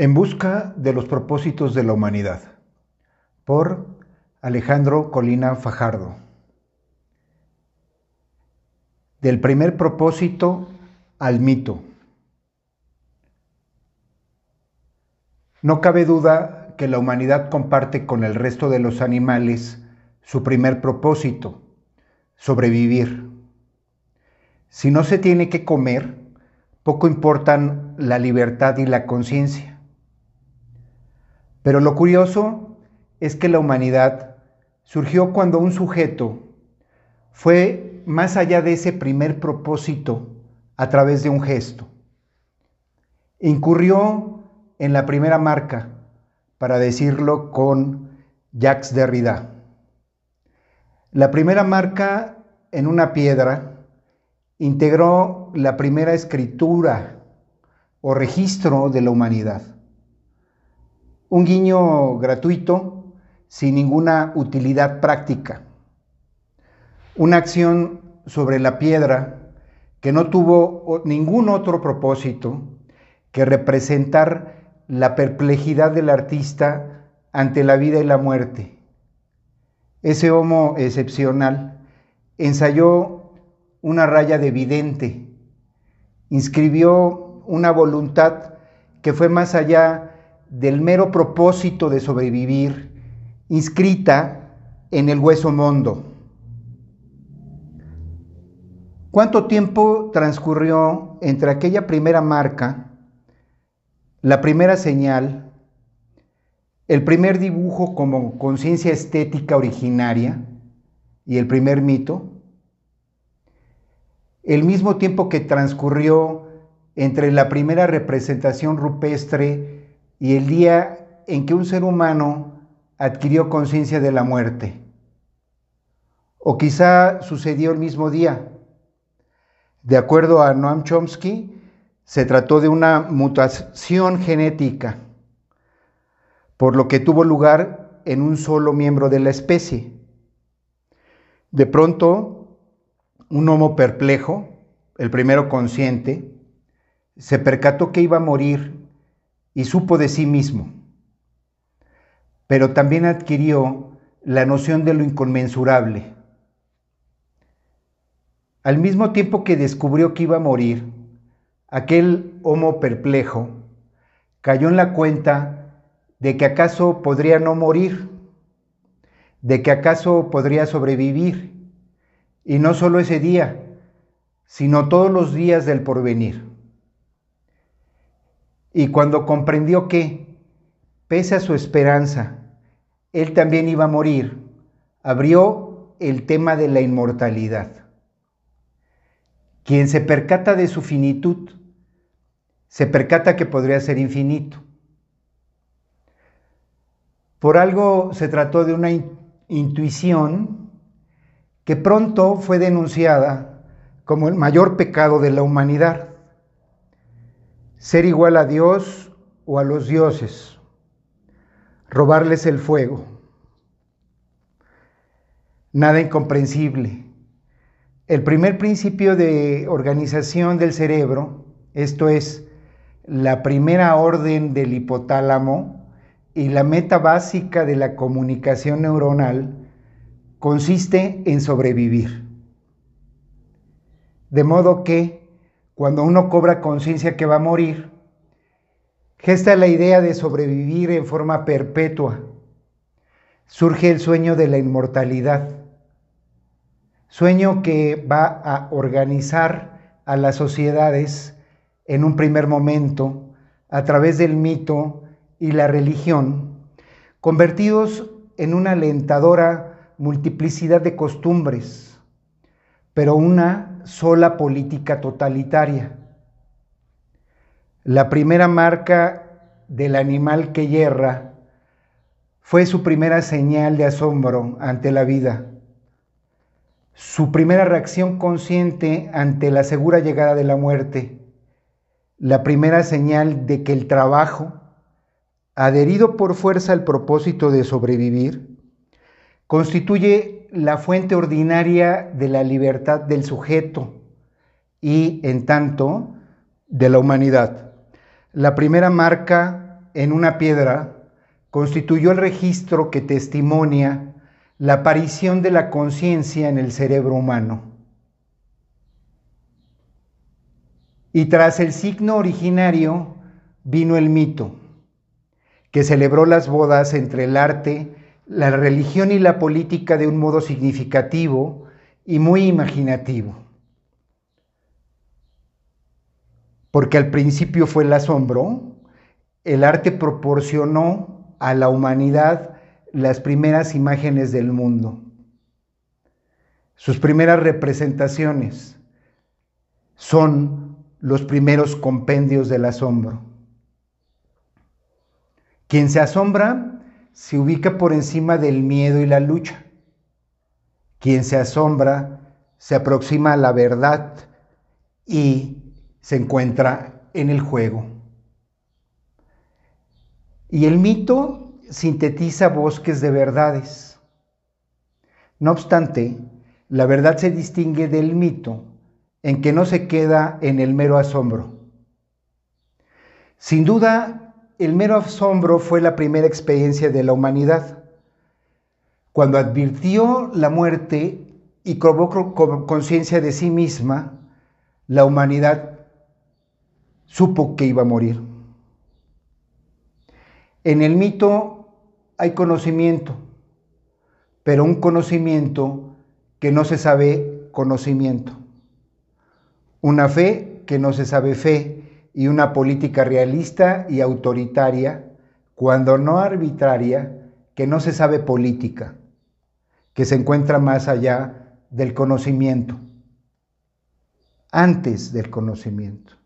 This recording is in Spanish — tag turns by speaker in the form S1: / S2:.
S1: En busca de los propósitos de la humanidad, por Alejandro Colina Fajardo. Del primer propósito al mito. No cabe duda que la humanidad comparte con el resto de los animales su primer propósito, sobrevivir. Si no se tiene que comer, poco importan la libertad y la conciencia. Pero lo curioso es que la humanidad surgió cuando un sujeto fue más allá de ese primer propósito a través de un gesto. Incurrió en la primera marca, para decirlo con Jacques Derrida. La primera marca en una piedra integró la primera escritura o registro de la humanidad un guiño gratuito sin ninguna utilidad práctica. Una acción sobre la piedra que no tuvo ningún otro propósito que representar la perplejidad del artista ante la vida y la muerte. Ese homo excepcional ensayó una raya de vidente, inscribió una voluntad que fue más allá del mero propósito de sobrevivir, inscrita en el hueso mondo. ¿Cuánto tiempo transcurrió entre aquella primera marca, la primera señal, el primer dibujo como conciencia estética originaria y el primer mito? El mismo tiempo que transcurrió entre la primera representación rupestre y el día en que un ser humano adquirió conciencia de la muerte. O quizá sucedió el mismo día. De acuerdo a Noam Chomsky, se trató de una mutación genética, por lo que tuvo lugar en un solo miembro de la especie. De pronto, un homo perplejo, el primero consciente, se percató que iba a morir y supo de sí mismo, pero también adquirió la noción de lo inconmensurable. Al mismo tiempo que descubrió que iba a morir, aquel homo perplejo cayó en la cuenta de que acaso podría no morir, de que acaso podría sobrevivir, y no solo ese día, sino todos los días del porvenir. Y cuando comprendió que, pese a su esperanza, él también iba a morir, abrió el tema de la inmortalidad. Quien se percata de su finitud, se percata que podría ser infinito. Por algo se trató de una intuición que pronto fue denunciada como el mayor pecado de la humanidad ser igual a Dios o a los dioses, robarles el fuego. Nada incomprensible. El primer principio de organización del cerebro, esto es, la primera orden del hipotálamo y la meta básica de la comunicación neuronal, consiste en sobrevivir. De modo que cuando uno cobra conciencia que va a morir, gesta la idea de sobrevivir en forma perpetua. Surge el sueño de la inmortalidad, sueño que va a organizar a las sociedades en un primer momento a través del mito y la religión, convertidos en una alentadora multiplicidad de costumbres, pero una sola política totalitaria. La primera marca del animal que hierra fue su primera señal de asombro ante la vida, su primera reacción consciente ante la segura llegada de la muerte, la primera señal de que el trabajo, adherido por fuerza al propósito de sobrevivir, constituye la fuente ordinaria de la libertad del sujeto y, en tanto, de la humanidad. La primera marca en una piedra constituyó el registro que testimonia la aparición de la conciencia en el cerebro humano. Y tras el signo originario vino el mito, que celebró las bodas entre el arte, la religión y la política de un modo significativo y muy imaginativo. Porque al principio fue el asombro, el arte proporcionó a la humanidad las primeras imágenes del mundo, sus primeras representaciones son los primeros compendios del asombro. Quien se asombra se ubica por encima del miedo y la lucha. Quien se asombra se aproxima a la verdad y se encuentra en el juego. Y el mito sintetiza bosques de verdades. No obstante, la verdad se distingue del mito en que no se queda en el mero asombro. Sin duda, el mero asombro fue la primera experiencia de la humanidad. Cuando advirtió la muerte y provocó conciencia de sí misma, la humanidad supo que iba a morir. En el mito hay conocimiento, pero un conocimiento que no se sabe conocimiento. Una fe que no se sabe fe y una política realista y autoritaria, cuando no arbitraria, que no se sabe política, que se encuentra más allá del conocimiento, antes del conocimiento.